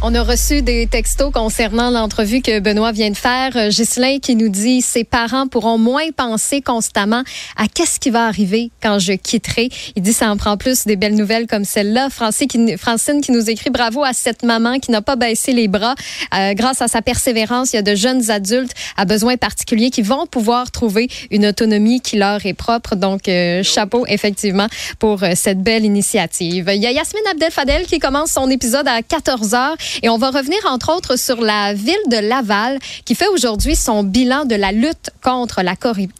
On a reçu des textos concernant l'entrevue que Benoît vient de faire. Euh, Ghislain qui nous dit ses parents pourront moins penser constamment à qu'est-ce qui va arriver quand je quitterai. Il dit ça en prend plus des belles nouvelles comme celle-là. Francine qui, nous écrit bravo à cette maman qui n'a pas baissé les bras. Euh, grâce à sa persévérance, il y a de jeunes adultes à besoins particuliers qui vont pouvoir trouver une autonomie qui leur est propre. Donc, euh, chapeau effectivement pour cette belle initiative. Il y a Yasmine Abdel-Fadel qui commence son épisode à 14 heures. Et on va revenir, entre autres, sur la ville de Laval, qui fait aujourd'hui son bilan de la lutte contre la corruption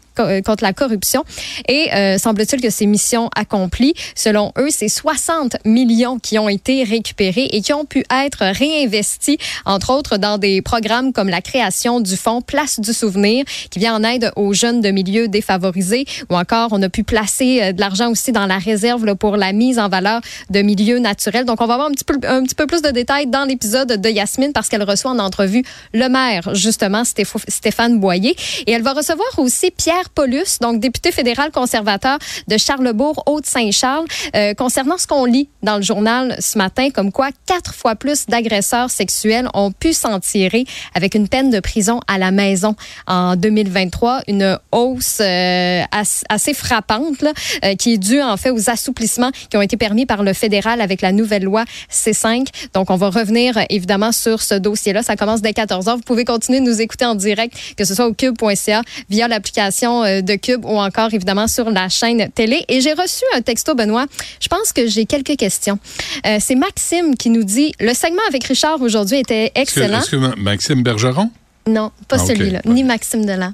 contre la corruption. Et euh, semble-t-il que ces missions accomplies, selon eux, c'est 60 millions qui ont été récupérés et qui ont pu être réinvestis, entre autres, dans des programmes comme la création du fonds Place du Souvenir, qui vient en aide aux jeunes de milieux défavorisés, ou encore on a pu placer euh, de l'argent aussi dans la réserve là, pour la mise en valeur de milieux naturels. Donc, on va avoir un petit peu, un petit peu plus de détails dans l'épisode de Yasmine parce qu'elle reçoit en entrevue le maire, justement, Stéphane Boyer. Et elle va recevoir aussi Pierre Paulus, donc député fédéral conservateur de Charlebourg, Haute-Saint-Charles, euh, concernant ce qu'on lit dans le journal ce matin, comme quoi quatre fois plus d'agresseurs sexuels ont pu s'en tirer avec une peine de prison à la maison en 2023, une hausse euh, assez frappante là, euh, qui est due en fait aux assouplissements qui ont été permis par le fédéral avec la nouvelle loi C5. Donc on va revenir évidemment sur ce dossier-là. Ça commence dès 14 h Vous pouvez continuer de nous écouter en direct, que ce soit au cube.ca via l'application euh, de Cube ou encore évidemment sur la chaîne télé. Et j'ai reçu un texto, Benoît. Je pense que j'ai quelques questions. Euh, c'est Maxime qui nous dit le segment avec Richard aujourd'hui était excellent. Est-ce que, Maxime Bergeron? Non, pas ah, celui-là, ni Maxime Delan.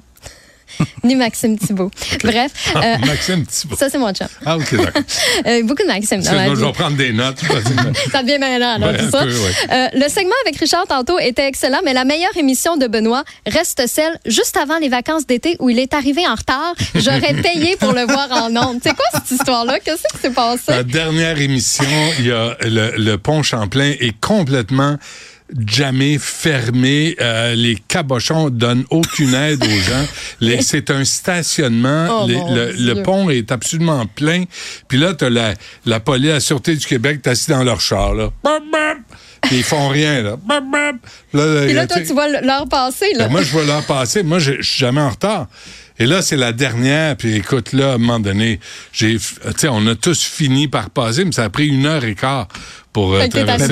Ni Maxime Thibault. Bref. Ah, euh, Maxime Thibault. Ça, c'est mon chat. Ah, OK, d'accord. euh, beaucoup de Maxime. Moi, je vais prendre des notes. ça devient maintenant, alors, ouais, ça. Peu, ouais. euh, le segment avec Richard tantôt était excellent, mais la meilleure émission de Benoît reste celle juste avant les vacances d'été où il est arrivé en retard. J'aurais payé pour le voir en ondes. C'est quoi cette histoire-là? Qu'est-ce qui s'est passé? La dernière émission, il y a le, le pont Champlain est complètement jamais fermé. Euh, les cabochons donnent aucune aide aux gens. C'est un stationnement. Oh, les, le, le, pont est absolument plein. Puis là, tu as la, la police, la Sûreté du Québec, t'es assis dans leur char. Là. Puis ils font rien. Là. là, Et là, toi, tu vois l'heure passer. Là. Ben, moi, je vois l'heure passer. Moi, je suis jamais en retard. Et là, c'est la dernière. Puis écoute, là, à un moment donné, j'ai, on a tous fini par passer, mais ça a pris une heure et quart pour euh, traverser.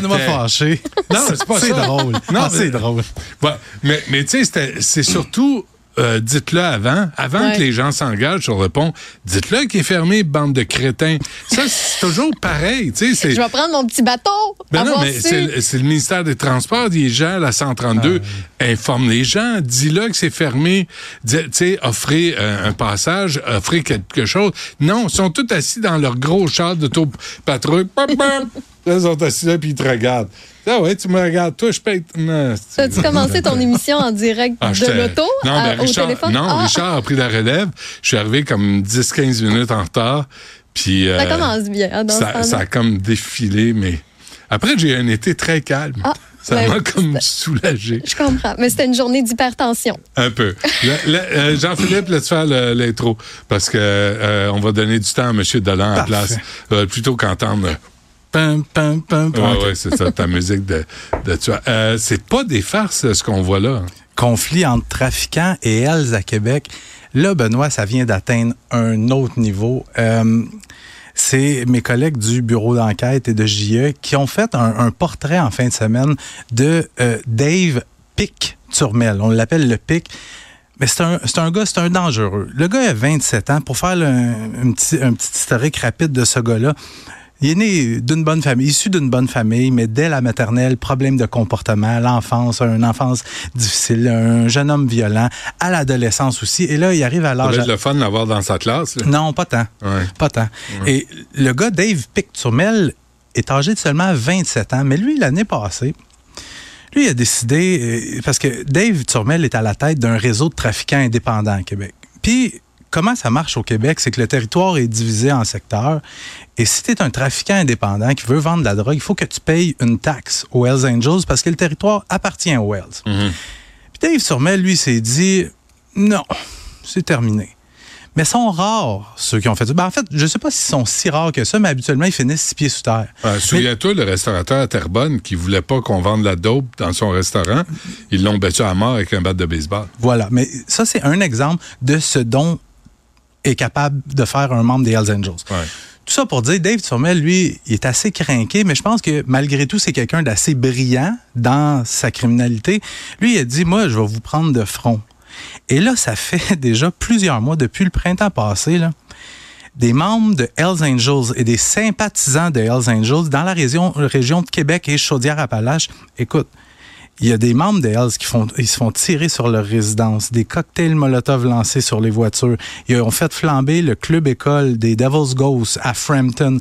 Benoît fâché. Non, c'est pas ça. C'est drôle. Non, Ah, c'est drôle. Ouais, mais, mais tu sais, c'est surtout. Euh, dites-le avant, avant Ouais. que les gens s'engagent sur le pont, dites-le qu'il est fermé, bande de crétins. Ça, c'est toujours pareil, tu sais. c'est- Je vais prendre mon petit bateau. ben non, mais c'est le- ministère des Transports, des gens, la 132, informe les gens, dis-le que c'est fermé, dis- tu sais, offrez euh, un passage, offrez quelque chose. Non, ils sont tous assis dans leur gros char d'auto-patrouille. Bam, bam. Là, ils sont assis là, puis ils te regardent. Ah ouais, tu me regardes, toi, je paye. As-tu commencé ton émission en direct Ah, de l'auto Non, ben, au Richard, téléphone? non Ah, Richard a pris la relève. Je suis arrivé comme 10-15 minutes en retard. Puis, Ça euh, commence bien. hein, dans ça, ça a comme défilé, mais après, j'ai eu un été très calme. Ah, ça ben, m'a comme soulagé. Je comprends. Mais c'était une journée d'hypertension. Un peu. Euh, Jean-Philippe, laisse faire l'intro, parce que euh, on va donner du temps à M. Dolan à la place, euh, plutôt qu'entendre. Pam. Ouais, c'est ça, ta musique de, de tueur. Euh, c'est pas des farces, ce qu'on voit là. Conflit entre trafiquants et elles à Québec. Là, Benoît, ça vient d'atteindre un autre niveau. Euh, c'est mes collègues du bureau d'enquête et de JE qui ont fait un, un portrait en fin de semaine de euh, Dave Pic Turmel. On l'appelle le Pic. Mais c'est un, un gars, c'est un dangereux. Le gars a 27 ans. Pour faire le- un, petit, un petit historique rapide de ce gars-là, il est né d'une bonne famille, issu d'une bonne famille, mais dès la maternelle, problème de comportement, l'enfance, une enfance difficile, un jeune homme violent, à l'adolescence aussi. Et là, il arrive à Ça l'âge... être le fun d'avoir dans sa classe. là. Non, pas tant. Ouais. Pas tant. Et le gars, Dave Pic-Turmel, est âgé de seulement 27 ans, mais lui, l'année passée, lui, il a décidé, euh, parce que Dave Turmel est à la tête d'un réseau de trafiquants indépendants à Québec. Puis, comment ça marche au Québec? C'est que le territoire est divisé en secteurs. Et si tu es un trafiquant indépendant qui veut vendre de la drogue, il faut que tu payes une taxe aux Hells Angels parce que le territoire appartient aux Hells. Puis Dave Surmel, lui, s'est dit, non, c'est terminé. Mais sont rares, ceux qui ont fait ça. Ben, en fait, je ne sais pas s'ils sont si rares que ça, mais habituellement, ils finissent six pieds sous terre. Euh, Souviens-toi, le restaurateur à Terrebonne qui voulait pas qu'on vende la dope dans son restaurant, ils l'ont battu à mort avec un bat de baseball. Voilà. Mais ça, c'est un exemple de ce dont est capable de faire un membre des Hells Angels. Ouais. Tout ça pour dire, Dave Turmel, lui, il est assez craqué, mais je pense que malgré tout, c'est quelqu'un d'assez brillant dans sa criminalité. Lui, il a dit, moi, je vais vous prendre de front. Et là, ça fait déjà plusieurs mois, depuis le printemps passé, là, des membres de Hells Angels et des sympathisants de Hells Angels dans la région, région de Québec et Chaudière-Appalaches. Écoute, il y a des membres de Hells qui font, ils se font tirer sur leur résidence, des cocktails Molotov lancés sur les voitures. Ils ont fait flamber le club école des Devil's Ghosts à Frampton,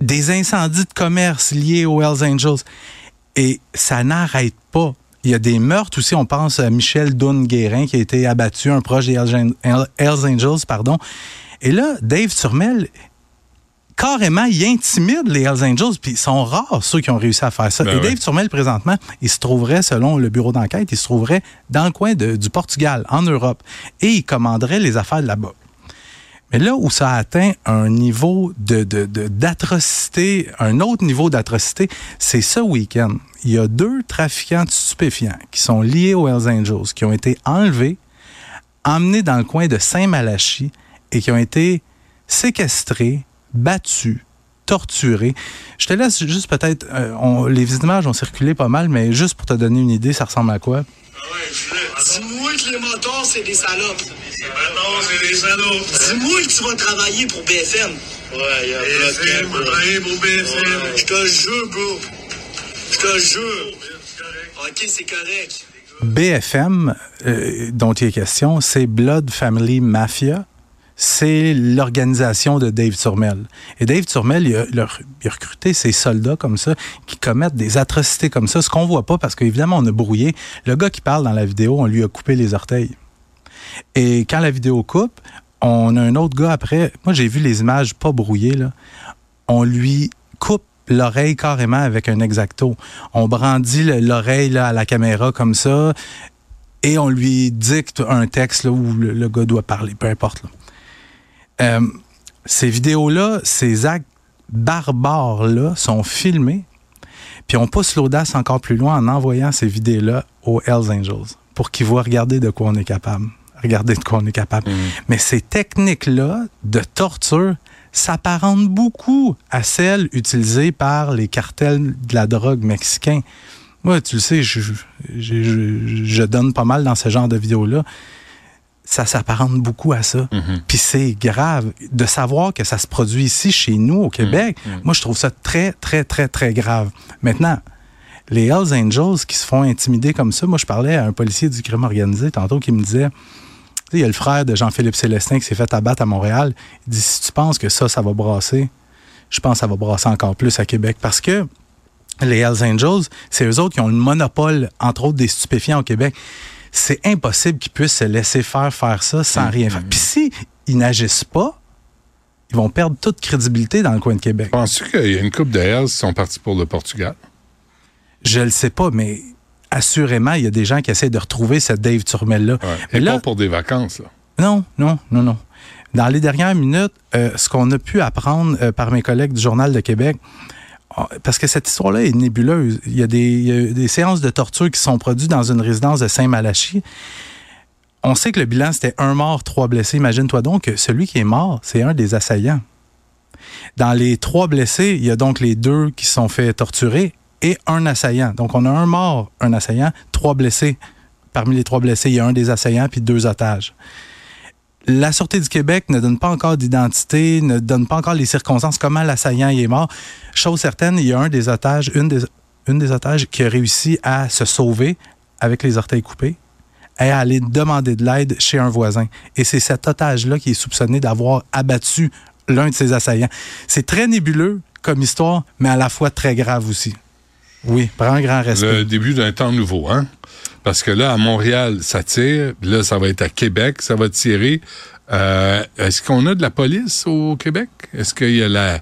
des incendies de commerce liés aux Hells Angels. Et ça n'arrête pas. Il y a des meurtres aussi. On pense à Michel Dunn-Guérin qui a été abattu, un proche des Hells Angels. Pardon. Et là, Dave Turmel, carrément, il intimide les Hells Angels, puis ils sont rares ceux qui ont réussi à faire ça. Ben Et Dave ouais. Turmel, présentement, il se trouverait, selon le bureau d'enquête, il se trouverait dans le coin de- du Portugal, en Europe, et il commanderait les affaires là-bas. Mais là où ça a atteint un niveau de, de- de- d'atrocité, un autre niveau d'atrocité, c'est ce week-end. Il y a deux trafiquants de stupéfiants qui sont liés aux Hells Angels, qui ont été enlevés, emmenés dans le coin de Saint-Malachie et qui ont été séquestrés, battus, torturés. Je te laisse juste peut-être, euh, les images ont circulé pas mal, mais juste pour te donner une idée, ça ressemble à quoi? Dis-moi que les motards, c'est des salopes. Maintenant, c'est des salauds. Dis-moi que tu vas travailler pour BFM. Ouais, il y a plein de BFM, travailler pour BFM. Je te jure, bro. Je te jure. Ok, c'est correct. BFM, euh, dont il est question, c'est Blood Family Mafia. C'est l'organisation de Dave Turmel. Et Dave Turmel, il a, recruté ces soldats comme ça qui commettent des atrocités comme ça, ce qu'on voit pas parce qu'évidemment, on a brouillé. Le gars qui parle dans la vidéo, on lui a coupé les orteils. Et quand la vidéo coupe, on a un autre gars après. Moi, j'ai vu les images pas brouillées, là. On lui coupe l'oreille carrément avec un exacto. On brandit le- l'oreille à la caméra comme ça et on lui dicte un texte où le, le gars doit parler, peu importe. là. Euh, ces vidéos-là, ces actes barbares-là sont filmés, puis on pousse l'audace encore plus loin en envoyant ces vidéos-là aux Hells Angels pour qu'ils voient regarder de quoi on est capable. Regarder de quoi on est capable. Mais ces techniques-là de torture s'apparentent beaucoup à celles utilisées par les cartels de la drogue mexicains. Moi, tu le sais, je, je, je- je donne pas mal dans ce genre de vidéos-là. Ça s'apparente beaucoup à ça. Puis c'est grave de savoir que ça se produit ici, chez nous, au Québec. Moi, je trouve ça très, très, très, très grave. Maintenant, les Hells Angels qui se font intimider comme ça, moi, je parlais à un policier du crime organisé tantôt qui me disait tu sais, il y a le frère de Jean-Philippe Célestin qui s'est fait abattre à Montréal. Il dit si tu penses que ça, ça va brasser, je pense que ça va brasser encore plus à Québec. Parce que les Hells Angels, c'est eux autres qui ont le monopole, entre autres, des stupéfiants au Québec. C'est impossible qu'ils puissent se laisser faire faire ça sans rien faire. Puis si ils n'agissent pas, ils vont perdre toute crédibilité dans le coin de Québec. Penses-tu qu'il y a une coupe de Hells qui sont partis pour le Portugal? Je le sais pas, mais assurément, il y a des gens qui essaient de retrouver ce Dave Turmel-là. Ouais. Mais Et là, pas pour des vacances, là. Non, non, non, non. Dans les dernières minutes, euh, ce qu'on a pu apprendre euh, par mes collègues du Journal de Québec, parce que cette histoire-là est nébuleuse. Il y, a des, séances de torture qui sont produites dans une résidence de Saint-Malachie. On sait que le bilan, c'était un mort, trois blessés. Imagine-toi donc que celui qui est mort, c'est un des assaillants. Dans les trois blessés, il y a donc les deux qui sont fait torturer et un assaillant. Donc, on a un mort, un assaillant, trois blessés. Parmi les trois blessés, il y a un des assaillants puis deux otages. La Sûreté du Québec ne donne pas encore d'identité, ne donne pas encore les circonstances, comment l'assaillant est mort. Chose certaine, il y a un des otages, une des, une des otages qui a réussi à se sauver avec les orteils coupés et à aller demander de l'aide chez un voisin. Et c'est cet otage-là qui est soupçonné d'avoir abattu l'un de ses assaillants. C'est très nébuleux comme histoire, mais à la fois très grave aussi. Oui, prends un grand respect. Le début d'un temps nouveau, hein? Parce que là, à Montréal, ça tire. Là, ça va être à Québec, ça va tirer. Euh, Est-ce qu'on a de la police au Québec? Est-ce qu'il y a la.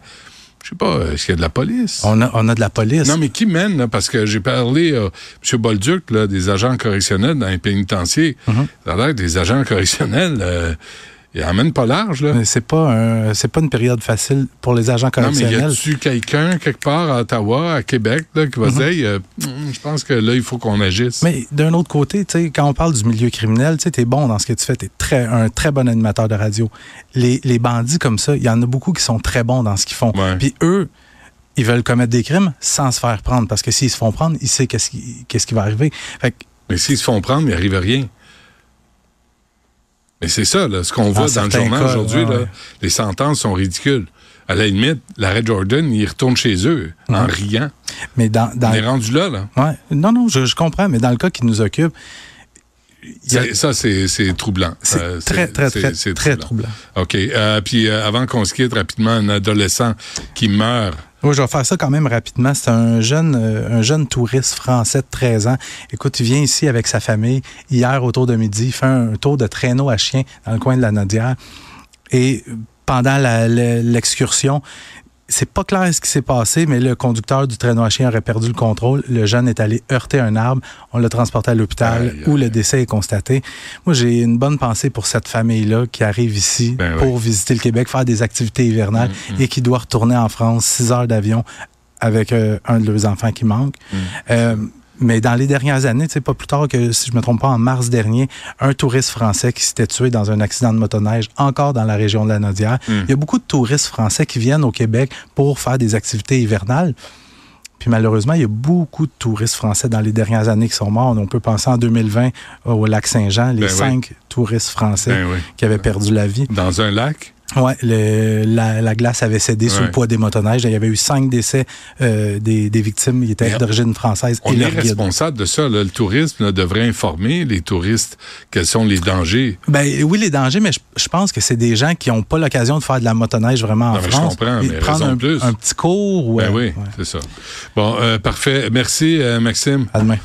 je sais pas, est-ce qu'il y a de la police? On a, on a de la police. Non, mais qui mène, là? Parce que j'ai parlé à M. Bolduc, là, des agents correctionnels dans les pénitenciers. Mhm. Ça a l'air que des agents correctionnels, euh, ils emmènent pas large, là. Mais c'est pas un- c'est pas une période facile pour les agents Non, mais y correctionnels. a-tu quelqu'un quelque part à Ottawa, à Québec, là, qui va se dire, euh, hum, je pense que là, il faut qu'on agisse? Mais d'un autre côté, tu sais, quand on parle du milieu criminel, tu t'es bon dans ce que tu fais, t'es très, un très bon animateur de radio. Les, les bandits comme ça, il y en a beaucoup qui sont très bons dans ce qu'ils font. Ouais. Puis eux, ils veulent commettre des crimes sans se faire prendre, parce que s'ils se font prendre, ils savent qu'est-ce qui, qu'est-ce qui va arriver. Fait que Mais s'ils se font prendre, il n'arrive rien. Mais c'est ça, là, ce qu'on voit dans le journal aujourd'hui, ouais, les sentences sont ridicules. À la limite, l'arrêt Jordan, ils retournent chez eux en Ouais. riant. mais dans, dans On est rendu là, là. ouais, non, non, je, je comprends, mais dans le cas qui nous occupe, a- Ça, c'est troublant. c'est Euh, très, très, très, très troublant. OK. Euh, puis euh, avant qu'on se quitte rapidement, un adolescent qui meurt. Oui, je vais faire ça quand même rapidement. C'est un jeune, euh, un jeune touriste français de 13 ans. Écoute, il vient ici avec sa famille. Hier, autour de midi, il fait un tour de traîneau à chien dans le coin de la Nodière. Et pendant l'excursion, c'est pas clair ce qui s'est passé, mais le conducteur du traîneau à chien aurait perdu le contrôle. Le jeune est allé heurter un arbre. On l'a transporté à l'hôpital aïe, où le décès est constaté. Moi, j'ai une bonne pensée pour cette famille-là qui arrive ici Ben pour oui. visiter le Québec, faire des activités hivernales Mm, et qui doit retourner en France, six heures d'avion avec euh, un de leurs enfants qui manque. Mm. Euh, mais dans les dernières années, pas plus tard que, si je me trompe pas, en mars dernier, un touriste français qui s'était tué dans un accident de motoneige, encore dans la région de la Nodière. Mm. Il y a beaucoup de touristes français qui viennent au Québec pour faire des activités hivernales. Puis malheureusement, il y a beaucoup de touristes français dans les dernières années qui sont morts. On peut penser en 2020 au lac Saint-Jean, les Ben oui. cinq touristes français Ben oui. qui avaient perdu la vie. Dans un lac? Ouais, le- la, la glace avait cédé sous le poids des motoneiges. Il y avait eu cinq décès euh, des, des victimes. Ils étaient d'origine française On et est responsable de ça. là. Le tourisme là, devrait informer les touristes quels sont les dangers. Ben oui, les dangers, mais je, je pense que c'est des gens qui n'ont pas l'occasion de faire de la motoneige vraiment en Non, mais je France. comprends, Et mais prendre un, de plus. un petit cours ou Ben euh, oui, ouais. c'est ça. Bon, euh, parfait. Merci, euh, Maxime. À demain.